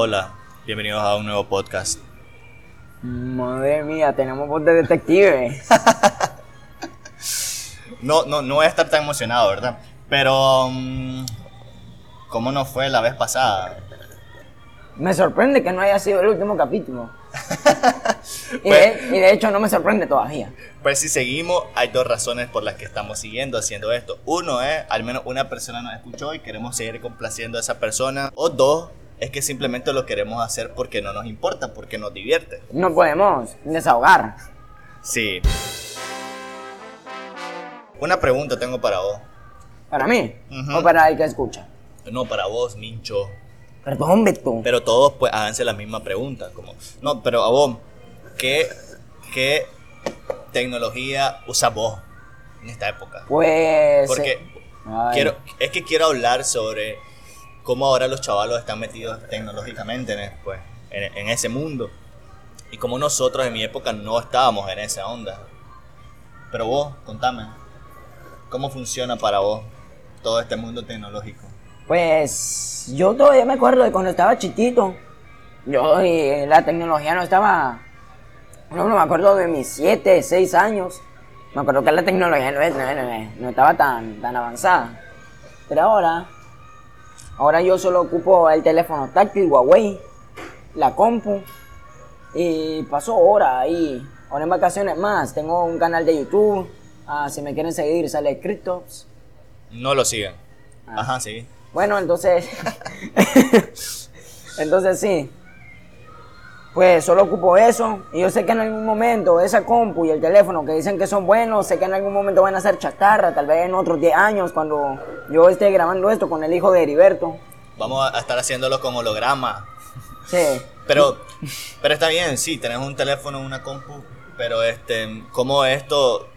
Hola, bienvenidos a un nuevo podcast. Madre mía, tenemos voz de detective. No, no, no voy a estar tan emocionado, ¿verdad? Pero, mm, ¿cómo nos fue la vez pasada? Me sorprende que no haya sido el último capítulo. y, Pues- de, y de hecho no me sorprende todavía. Pues si seguimos, hay dos razones por las que estamos siguiendo haciendo esto. Uno es, al menos una persona nos escuchó y queremos seguir complaciendo a esa persona. O dos, es que simplemente lo queremos hacer porque no nos importa, porque nos divierte. No podemos desahogar. Sí. Una pregunta tengo para vos. ¿Para mí? ¿O para el que escucha? No, para vos, Mincho. Perdón, Beto. Pero todos pues háganse la misma pregunta. Como, no, pero a vos, ¿qué, qué tecnología usas vos en esta época? Pues... Porque eh, quiero, es que quiero hablar sobre cómo ahora los chavalos están metidos tecnológicamente en, pues, en, ese mundo. Y cómo nosotros en mi época no estábamos en esa onda. Pero vos, contame, ¿cómo funciona para vos todo este mundo tecnológico? Pues yo todavía me acuerdo de cuando estaba chiquito. Yo la tecnología no estaba... No, no me acuerdo de mis 7, 6 años. Me acuerdo que la tecnología no- no estaba tan, tan avanzada. Pero ahora... Ahora yo solo ocupo el teléfono táctil Huawei, la compu. Y paso horas ahí. Ahora en vacaciones más. Tengo un canal de YouTube. Ah, si me quieren seguir sale Cryptops. No lo sigan. Ah. Ajá, sí. Bueno, entonces. entonces sí. Pues solo ocupo eso. Y yo sé que en algún momento esa compu y el teléfono que dicen que son buenos, sé que en algún momento van a ser chatarra. Tal vez en otros 10 años, cuando yo esté grabando esto con el hijo de Heriberto. Vamos a estar haciéndolo con holograma. Sí. Pero, pero está bien, sí, tenés un teléfono, una compu, pero este, ¿cómo esto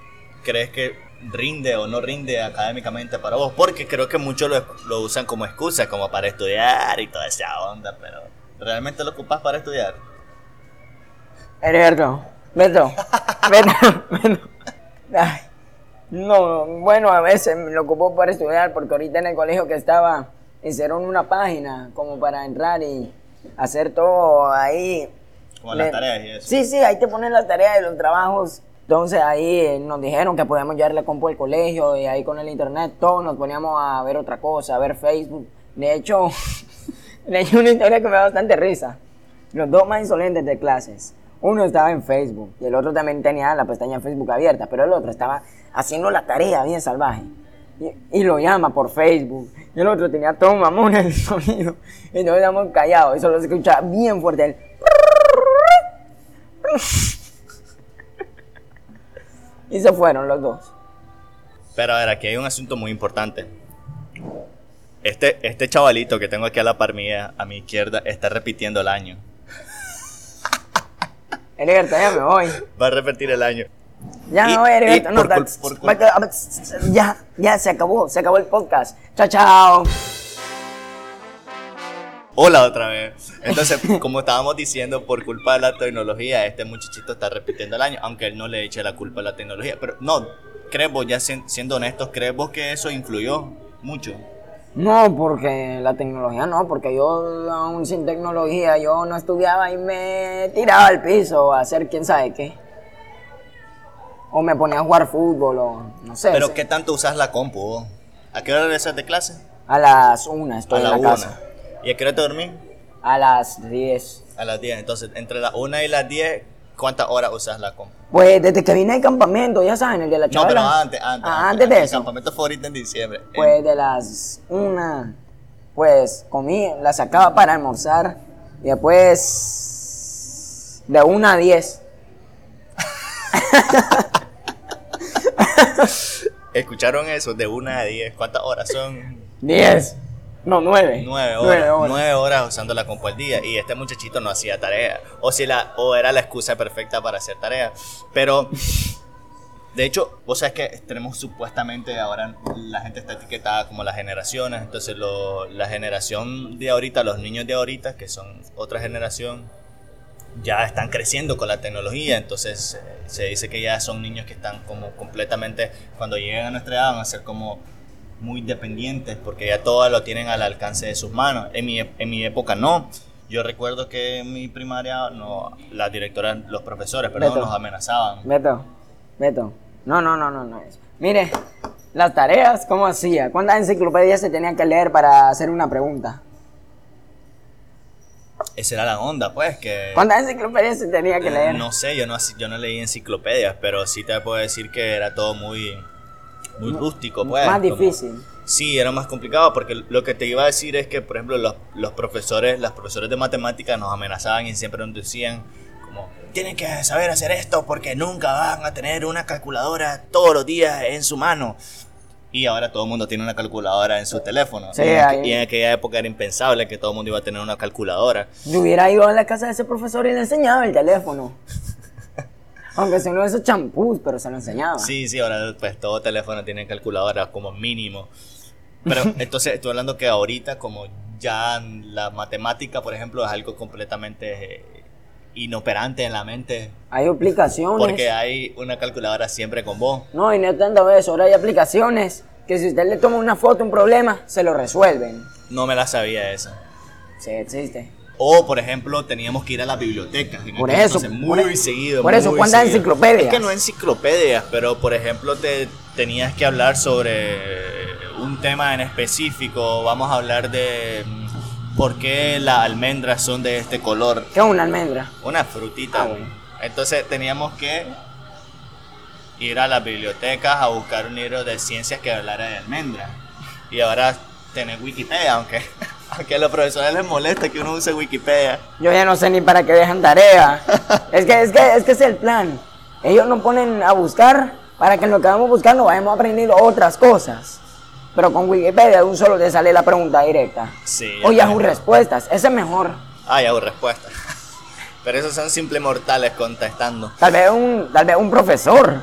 crees que rinde o no rinde académicamente para vos? Porque creo que muchos lo, lo usan como excusa, como para estudiar y toda esa onda, pero ¿realmente lo ocupas para estudiar? Heriberto. Beto. Beto. Beto. Ay. No, bueno, a veces me lo ocupo para estudiar porque ahorita en el colegio que estaba hicieron una página como para entrar y hacer todo ahí. Como las Le- tareas y eso. Sí, sí, ahí te ponen las tareas y los trabajos. Entonces ahí eh, nos dijeron que podíamos llevar la compu al colegio y ahí con el internet todos nos poníamos a ver otra cosa, a ver Facebook. De hecho, leí una historia que me da bastante risa. Los dos más insolentes de clases. Uno estaba en Facebook y el otro también tenía la pestaña de Facebook abierta, pero el otro estaba haciendo la tarea bien salvaje. Y, lo llama por Facebook. Y el otro tenía todo mamón el sonido. Y nos quedamos callados. Y solo se escuchaba bien fuerte el... Y se fueron los dos. Pero a ver, aquí hay un asunto muy importante. Este, este chavalito que tengo aquí a la par mía, a mi izquierda, está repitiendo el año. Heriberto, ya me voy. Va a repetir el año. Ya Y- voy, No, por por va a quedar- ya, ya se acabó. Se acabó el podcast. Chao, chao. Hola otra vez. Entonces, como estábamos diciendo, por culpa de la tecnología, este muchachito está repitiendo el año, aunque él no le eche la culpa a la tecnología. Pero no, ¿crees vos, ya sien- siendo honestos, crees vos que eso influyó mucho? No, porque la tecnología no, porque yo aún sin tecnología, yo no estudiaba y me tiraba al piso a hacer quién sabe qué. O me ponía a jugar fútbol o no sé. Pero. ¿qué tanto usas la compu? ¿A qué hora regresas de clase? A las una estoy a en la una. casa. ¿Y a qué hora te dormís? A las 10. A las 10. Entonces, entre las 1 y las 10, ¿cuántas horas usas la compu? Pues desde que vine al campamento, ya saben, el de la No, chavala. pero antes, antes. Ah, antes de El eso. campamento favorito en diciembre. Pues de las una, pues comí, la sacaba para almorzar y después de una a diez. ¿Escucharon eso? De 1 a 10. ¿Cuántas horas son? Diez. No, nueve. Nueve horas, nueve horas usando la compu al día. Y este muchachito no hacía tarea. O si la o era la excusa perfecta para hacer tarea. Pero de hecho vos sabes que tenemos supuestamente ahora la gente está etiquetada como las generaciones. Entonces lo- la generación de ahorita los niños de ahorita que son otra generación ya están creciendo con la tecnología. Entonces se dice que ya son niños que están como completamente cuando lleguen a nuestra edad van a ser como muy dependientes porque ya todo lo tienen al alcance de sus manos. En mi, en mi época no. Yo recuerdo que en mi primaria, no, la directora, los profesores, perdón, Beto. nos amenazaban. Beto, Beto. No, no, no, no, no. Mire, las tareas, ¿cómo hacía? ¿Cuántas enciclopedias se tenían que leer para hacer una pregunta? Esa era la onda, pues, que... ¿Cuántas enciclopedias se tenía que leer? No sé, yo no, yo no leí enciclopedias, pero sí te puedo decir que era todo muy, muy rústico, pues. Más como- difícil. Sí, era más complicado porque lo que te iba a decir es que, por ejemplo, los, los profesores, las profesores de matemáticas nos amenazaban y siempre nos decían como, tienen que saber hacer esto porque nunca van a tener una calculadora todos los días en su mano. Y ahora todo el mundo tiene una calculadora en su teléfono. Sí, y, en, y en aquella época era impensable que todo el mundo iba a tener una calculadora. Yo hubiera ido a la casa de ese profesor y le enseñaba el teléfono. Aunque sea uno de esos champús, pero se lo enseñaba. Sí, sí, ahora pues todo teléfono tiene calculadora como mínimo. Pero entonces estoy hablando que ahorita como ya la matemática, por ejemplo, es algo completamente eh, inoperante en la mente Hay aplicaciones. porque hay una calculadora siempre con vos. No, y no tanto eso. Ahora hay aplicaciones que si usted le toma una foto, un problema, se lo resuelven. No me la sabía esa. Sí, existe. O, por ejemplo, teníamos que ir a la biblioteca. en Por eso, entonces, muy seguido. por eso, ¿cuántas enciclopedias? Es que no enciclopedias, pero por ejemplo, te tenías que hablar sobre un tema en específico. Vamos a hablar de mm, por qué las almendras son de este color. ¿Qué es una almendra? Una frutita. Ah, bueno. Entonces teníamos que ir a las bibliotecas a buscar un libro de ciencias que hablara de almendras. Y ahora tenés Wikipedia, aunque, aunque a los profesores les molesta que uno use Wikipedia. Yo ya no sé ni para qué dejan tarea. es que es que es que es el plan. Ellos nos ponen a buscar para que en lo que vamos buscando vayamos aprendiendo otras cosas. Pero con Wikipedia de un solo te sale la pregunta directa. Sí, O ya Yahoo está. Respuestas, ese es mejor. Ah, ya hago respuesta. Pero esos son simples mortales contestando. Tal vez un, tal vez un profesor.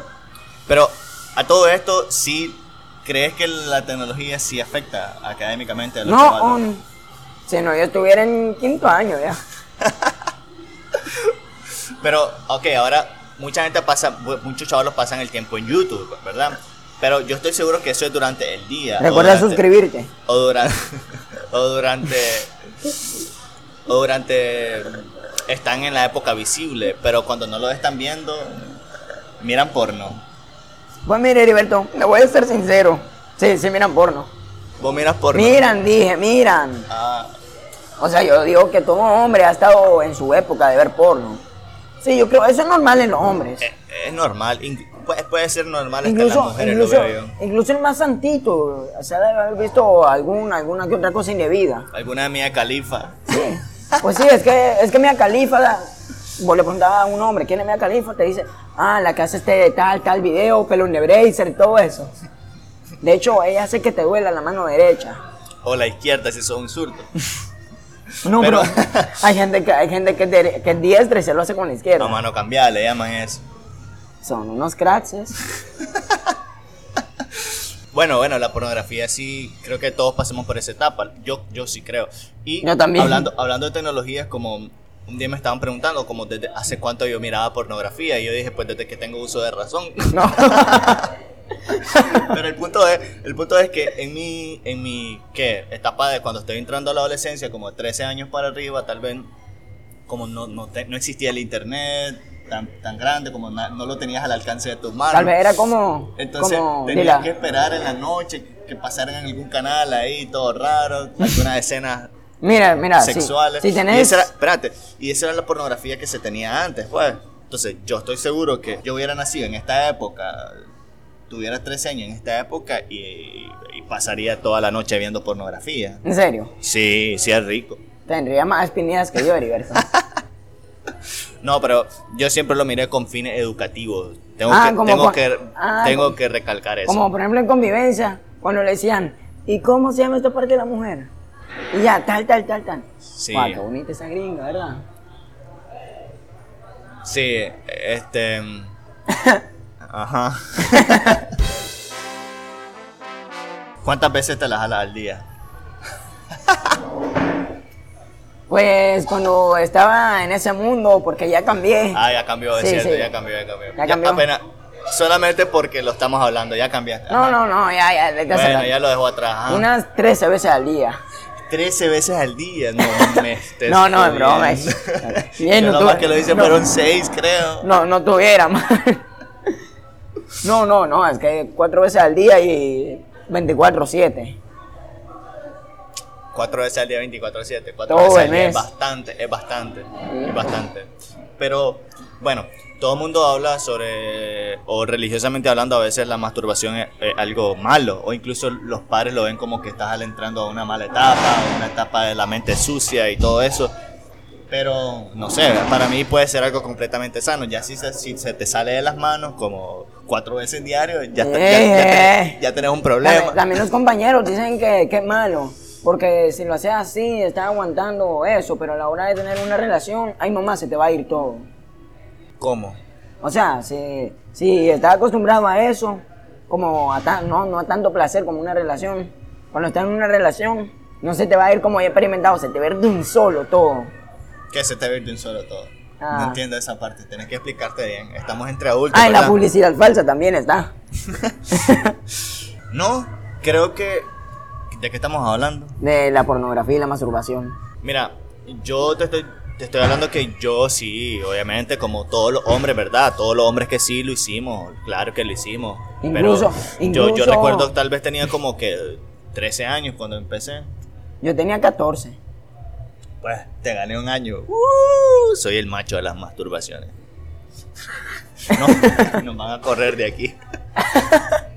Pero a todo esto, ¿sí crees que la tecnología sí afecta académicamente a los No, si no, yo estuviera en quinto año ya. Pero, ok, ahora mucha gente pasa, muchos chavalos pasan el tiempo en YouTube, ¿verdad? Pero yo estoy seguro que eso es durante el día. Recuerda durante- suscribirte. O durante, o durante, o durante, están en la época visible, pero cuando no lo están viendo, miran porno. Pues mire, Heriberto, le voy a ser sincero. Sí, sí, miran porno. Vos miras porno. Miran, dije, miran. Ah, O sea, yo digo que todo hombre ha estado en su época de ver porno. Sí, yo creo, eso es normal en los hombres. es, es normal, puede, puede ser normal en las Incluso, mujeres, incluso, lo veo yo. incluso el más santito, o sea, debe haber visto algún, alguna que otra cosa indebida. Alguna mía califa. Sí. Pues sí, es que, es que Mia Califa, vos le preguntabas a un hombre, ¿quién es Mia Califa? Te dice, ah, la que hace este tal, tal video, pelo de bracer, todo eso. De hecho, ella hace que te duela la mano derecha. O la izquierda si sos un zurdo. No, pero, Pero- hay gente que hay gente que, de- que es diestra y se lo hace con la izquierda. A mano cambiada le llaman eso. Son unos cracks. ¿eh? Bueno, bueno, la pornografía sí, creo que todos pasamos por esa etapa. Yo, yo sí creo. Y Yo también. Hablando, hablando de tecnologías, como un día me estaban preguntando como desde hace cuánto yo miraba pornografía y yo dije pues desde que tengo uso de razón. No. Pero el punto es, el punto es que en mi, en mi ¿qué? etapa de cuando estoy entrando a la adolescencia, como 13 años para arriba, tal vez como no, no, te- no existía el internet tan, tan grande, como na- no lo tenías al alcance de tus manos. Tal vez era como. Entonces como tenías dila. que esperar en la noche que pasaran en algún canal ahí, todo raro, algunas escenas Mira, mira. si- sexuales. Si, Y tenés. esa era, espérate, y esa era la pornografía que se tenía antes, pues. Entonces, yo estoy seguro que yo hubiera nacido en esta época, tuviera 13 años en esta época y, y pasaría toda la noche viendo pornografía. En serio. Sí, sí es rico. Tendría más espinillas que yo, Heriberto. No, pero yo siempre lo miré con fines educativos. Tengo, Ah, que, tengo, con- que, ah, tengo que recalcar eso. Como por ejemplo en convivencia, cuando le decían, ¿y cómo se llama esta parte de la mujer? Y ya, tal, tal, tal, tal. Sí. Guau, qué bonita esa gringa, ¿verdad? Sí, este. Ajá. ¿Cuántas veces te las jalas al día? Pues cuando estaba en ese mundo, porque ya cambié. Ah, ya cambió, es Sí, cierto, sí. ya cambió, ya cambió. Ya cambió. apenas, solamente porque lo estamos hablando, ya cambiaste. No, Ajá. no, no, ya, ya, desde Bueno, ya lo dejo atrás. ajá. Unas 13 veces al día. 13 veces al día. No, me estés No, no, es broma, Bien, Yo no nomás que lo hice no. fueron 6, creo. No, no tuviera más. No, no, no, es que cuatro veces al día y 24-7. 4 veces al día, 24-7. 4 Todo veces al día es bastante, es bastante, es bastante. Pero, bueno, todo el mundo habla sobre, o religiosamente hablando, a veces la masturbación es, es algo malo, o incluso los padres lo ven como que estás entrando a una mala etapa, una etapa de la mente sucia y todo eso. Pero, no sé, para mí puede ser algo completamente sano. Ya si se, si se te sale de las manos como cuatro veces diario, ya, está- ya, ya Eh. ya tenés un problema. También, los compañeros dicen que, que es malo. Porque si lo haces así, estás aguantando eso, pero a la hora de tener una relación, ay mamá, se te va a ir todo. ¿Cómo? O sea, si, si estás acostumbrado a eso, como a tan- no, no a tanto placer como una relación, cuando estás en una relación, no se te va a ir como he experimentado, se te va a ir de un solo todo. Que se te ve de un solo todo. Ah. No entiendo esa parte, tienes que explicarte bien. Estamos entre adultos. Ah, y la publicidad falsa también está. No, creo que. ¿De qué estamos hablando? De la pornografía y la masturbación. Mira, yo te estoy, te estoy hablando que yo sí, obviamente, como todos los hombres, ¿verdad? Todos los hombres que sí lo hicimos, claro que lo hicimos. Incluso- pero yo, yo incluso- recuerdo que tal vez tenía como que 13 años cuando empecé. Yo tenía 14. Pues te gané un año. Uh, soy el macho de las masturbaciones. No, nos van a correr de aquí.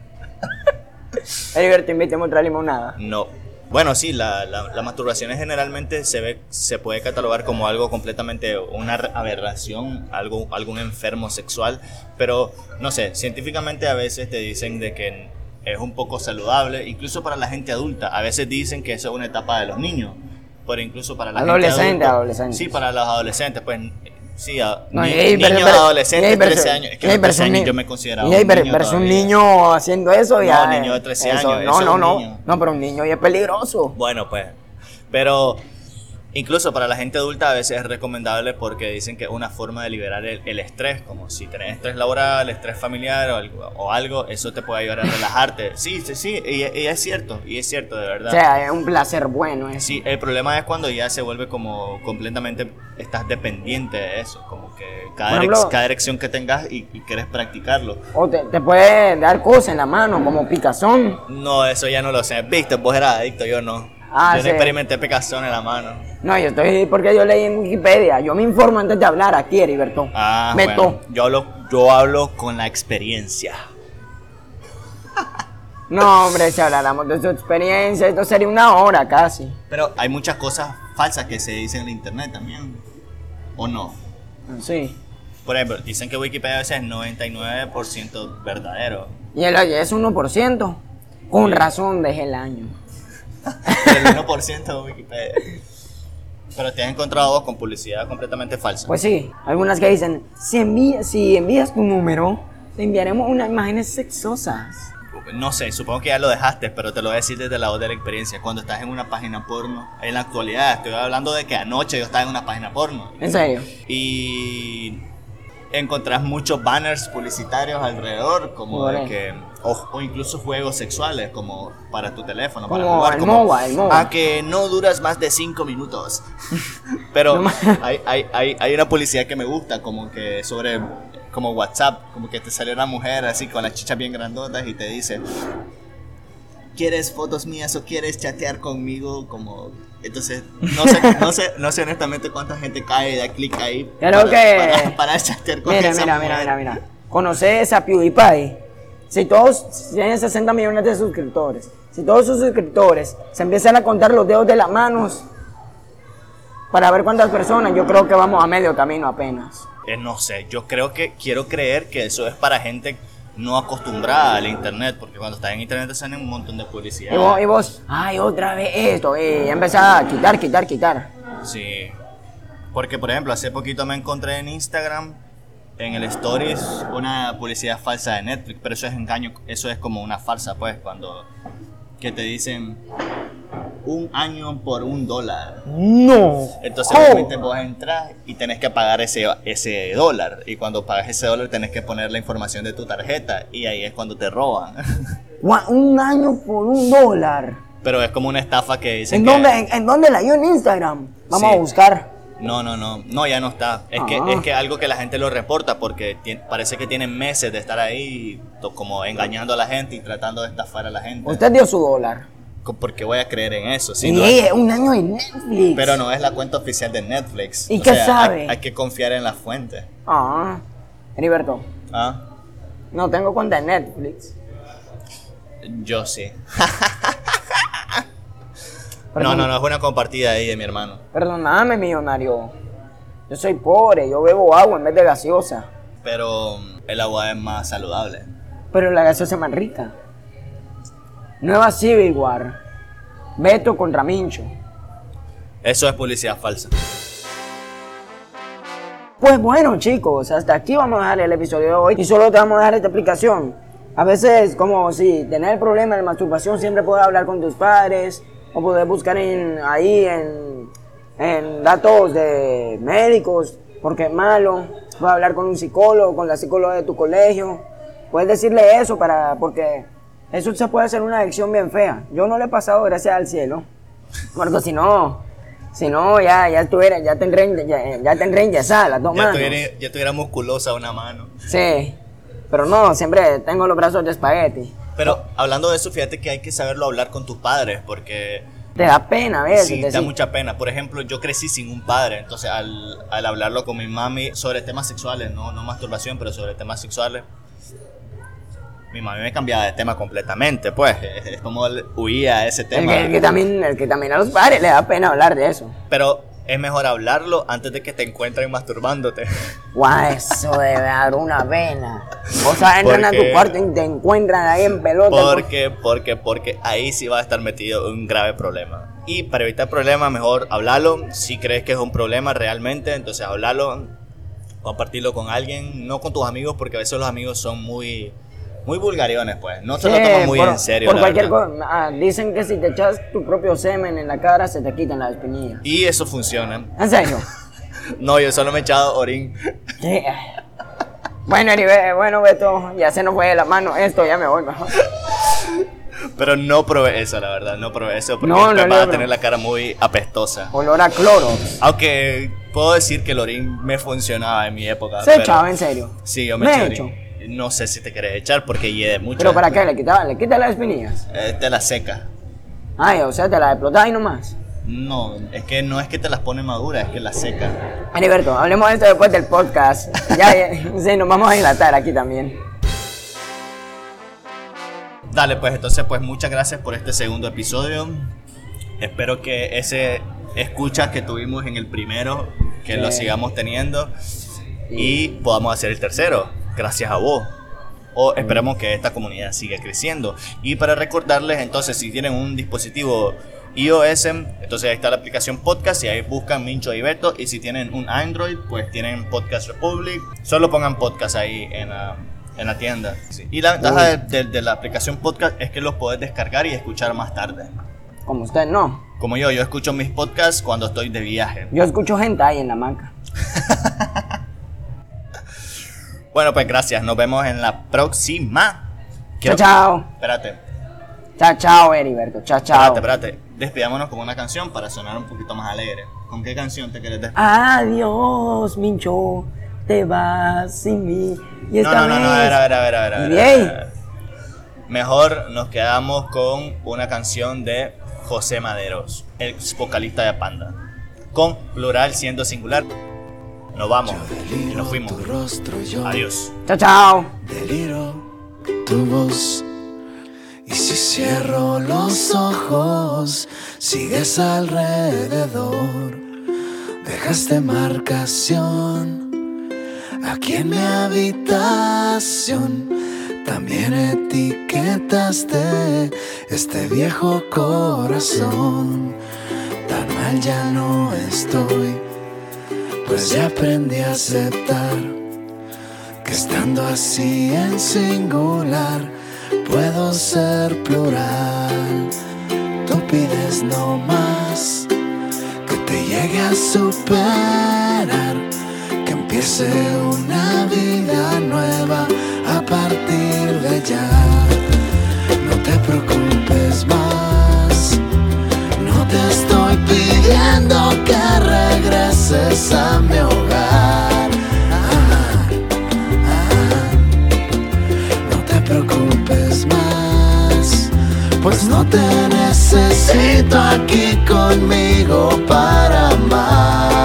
Heriberto, invíteme otra limonada. No. Bueno, sí, la, la, la masturbación generalmente se ve, se puede catalogar como algo completamente, una aberración, algo, algún enfermo sexual, pero no sé, científicamente a veces te dicen de que es un poco saludable, incluso para la gente adulta. A veces dicen que eso es una etapa de los niños, pero incluso para la Adolescente, gente adulta. adolescente. Sí, para los adolescentes, pues sí, a, No, ni- niños per- per- y adolescentes, hay 13 perso- años. Es que los 13 perso- años yo me consideraba un niño pero es un niño haciendo eso ya. No, niño de 13 eso- años, No, eso es no, no. niño. No, pero un niño ya es peligroso. Bueno, pues. Pero incluso para la gente adulta a veces es recomendable porque dicen que es una forma de liberar el, el estrés, como si tenés estrés laboral, estrés familiar o algo, o algo, eso te puede ayudar a relajarte. Sí, sí, sí, y, y es cierto, y es cierto, de O verdad. sea, es un placer bueno eso. Sí, el problema es cuando ya se vuelve como completamente, estás dependiente de eso, como que cada, ejemplo- cada erección que tengas y, y quieres practicarlo. O te, te puede dar cosas en la mano, como picazón. No, eso ya no lo sé. Viste, vos eras adicto, yo no. Ah, yo sí. no experimenté picazón en la mano. No, yo estoy porque yo leí en Wikipedia. Yo me informo antes de hablar aquí, Heriberto. Ah, bueno, yo hablo, yo hablo con la experiencia. No, hombre, si habláramos de su experiencia, esto sería una hora casi. Pero hay muchas cosas falsas que se dicen en internet también. ¿O no? Sí. Por ejemplo, dicen que Wikipedia a veces es 99% verdadero. Y el es 1%. Con razón dejé el año. El 1% de Wikipedia. Pero te has encontrado vos con publicidad completamente falsa. Pues sí, algunas que dicen, si, si envías tu número, te enviaremos unas imágenes sexosas. No sé, supongo que ya lo dejaste, pero te lo voy a decir desde la voz de la experiencia. Cuando estás en una página porno, en la actualidad, estoy hablando de que anoche yo estaba en una página porno. En serio. y encontrás muchos banners publicitarios alrededor, como de que, o, o incluso juegos sexuales, como para tu teléfono, para Como jugar, el como MOBA, el MOBA. a que no duras más de 5 minutos. Pero hay, hay, hay, hay una publicidad que me gusta, como que sobre, como WhatsApp, como que te sale una mujer así con las chichas bien grandotas y te dice, ¿quieres fotos mías o quieres chatear conmigo? Como, entonces, no sé, no sé, no sé honestamente cuánta gente cae y da clic ahí Creo para, que- para, para chatear con Mira, esa mira, mujer. mira, mira, mira. ¿Conoces a PewDiePie? Si todos tienen 60 millones de suscriptores, si todos sus suscriptores se empiezan a contar los dedos de las manos para ver cuántas personas, yo creo que vamos a medio camino apenas. Eh, no sé, yo creo que quiero creer que eso es para gente no acostumbrada al internet, porque cuando estás en internet te salen un montón de publicidad. Y vos, y vos, ay, otra vez esto, y empezás a quitar, quitar, quitar. Sí. Porque, por ejemplo, hace poquito me encontré en Instagram, en el Stories, una publicidad falsa de Netflix, pero eso es engaño, eso es como una farsa, pues, cuando que te dicen un año por un dólar. No. Entonces, obviamente, vos entras y tenés que pagar ese, ese dólar. Y cuando pagas ese dólar, tenés que poner la información de tu tarjeta. Y ahí es cuando te roban. Un año por un dólar. Pero es como una estafa que dicen ¿En que... dónde, en, en dónde la hay en Instagram? Vamos Sí. a buscar. No, no, no, no, ya no está. Es que Ah. es que algo que la gente lo reporta porque parece que tienen meses de estar ahí como engañando a la gente y tratando de estafar a la gente. Usted dio su dólar. Porque voy a creer en eso. sí, y no- ella, un año en Netflix. pero no es la cuenta oficial de Netflix. ¿Y O qué sea, sabe? Hay, hay que confiar en la fuente. Ah, Heriberto, ¿Ah? no tengo cuenta en Netflix. Yo sí. No, no- no, es una compartida ahí de mi hermano. Perdóname, millonario. Yo soy pobre, yo bebo agua en vez de gaseosa. Pero mm, el agua es más saludable. Pero la gaseosa es más rica. Nueva Civil War. Beto contra Mincho. Eso es publicidad falsa. Pues bueno, chicos, hasta aquí vamos a dejar el episodio de hoy. Y solo te vamos a dejar esta explicación. A veces, como si tener problemas de masturbación, siempre puedes hablar con tus padres. O puedes buscar en, ahí en, en datos de médicos, porque es malo. Puedes hablar con un psicólogo, con la psicóloga de tu colegio. Puedes decirle eso para, porque eso se puede hacer una adicción bien fea. Yo no le he pasado, gracias al cielo. Porque si no, si no, ya, ya estuviera, ya tendré, ya, ya tendré las dos Ya manos. tuviera, ya tuviera musculosa una mano. Sí, pero no, siempre tengo los brazos de espagueti. Pero hablando de eso, fíjate que hay que saberlo hablar con tus padres porque Te da pena a veces. sí, da decir, mucha pena. Por ejemplo, yo crecí sin un padre, entonces al, al hablarlo con mi mami sobre temas sexuales, no, no masturbación, pero sobre temas sexuales, mi mami me cambiaba de tema completamente, pues es, como huía a ese el, tema. que, el que también, el que también a los padres le da pena hablar de eso. Pero es mejor hablarlo antes de que te encuentren masturbándote. Guau, eso debe dar una pena. O sea, entran a tu cuarto y te encuentran ahí en pelota. Porque, porque, porque ahí sí va a estar metido un grave problema. Y para evitar problemas, mejor hablarlo. Si crees que es un problema realmente, entonces hablarlo, compartirlo con alguien, no con tus amigos, porque a veces los amigos son muy, muy vulgariones, pues. No se lo Sí, toman muy por- en serio. Por la cualquier cosa. Ah, dicen que si te echas tu propio semen en la cara, se te quitan las espinillas. Y eso funciona. ¿En serio? No, yo solo me he echado orín. Sí. Bueno, Eribe- bueno, Beto, ya se nos fue de la mano esto, ya me voy mejor. Pero no probé eso, la verdad. No probé eso porque No, no, no, a tener la cara muy apestosa. Olor a cloro. Aunque puedo decir que el orín me funcionaba en mi época. Se echaba, en serio. Sí, yo me, Me eché. No sé si te querés echar porque hiede mucho. ¿Pero para qué? ¿Le quitaba? ¿Le quita las espinillas? Eh, te la seca. Ay, o sea, te las explotás y nomás. No, es que no es que te las pone maduras, es que las seca. Heriberto, hablemos de esto después del podcast. Ya, ya, sí, nos vamos a dilatar aquí también. Dale, pues entonces, pues muchas gracias por este segundo episodio. Espero que ese escucha que tuvimos en el primero, que lo sigamos teniendo y podamos hacer el tercero, gracias a vos. O esperemos que esta comunidad siga creciendo. Y para recordarles, entonces, si tienen un dispositivo iOS, entonces ahí está la aplicación podcast y ahí buscan Mincho y Beto. Y si tienen un Android, pues tienen Podcast Republic. Solo pongan podcast ahí en la, en la tienda. Sí. Y la ventaja de, de- de la aplicación podcast es que los podés descargar y escuchar más tarde. Como usted no. Como yo, yo escucho mis podcasts cuando estoy de viaje. Yo escucho gente ahí en la manca. Bueno, pues gracias. Nos vemos en la próxima. Chao, chao. Espérate. Chao, chao, Heriberto. Chao, chao. Espérate, espérate. Despidámonos con una canción para sonar un poquito más alegre. ¿Con qué canción te quieres despedir? Adiós, Mincho. Te vas sin mí. Y No, esta no, no, no, a ver, a ver, a ver, a ver, a ver, a ver, a ver. Mejor nos quedamos con una canción de José Maderos, el vocalista de Panda. Con plural siendo singular. Nos vamos. Y nos fuimos. Tu rostro yo Adiós. Chao, chao. deliro tu voz. Y si cierro los ojos, sigues alrededor. Dejaste marcación aquí en mi habitación. También etiquetaste este viejo corazón. Tan mal ya no estoy, pues ya aprendí a aceptar que estando así en singular puedo ser plural. Tú pides no más que te llegue a superar, que empiece una vida nueva a partir de ya. No te preocupes más, no te estoy pidiendo a mi hogar. Ah, ah, no te preocupes más, pues no te necesito aquí conmigo para amar.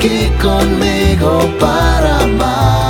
Aquí conmigo para amar.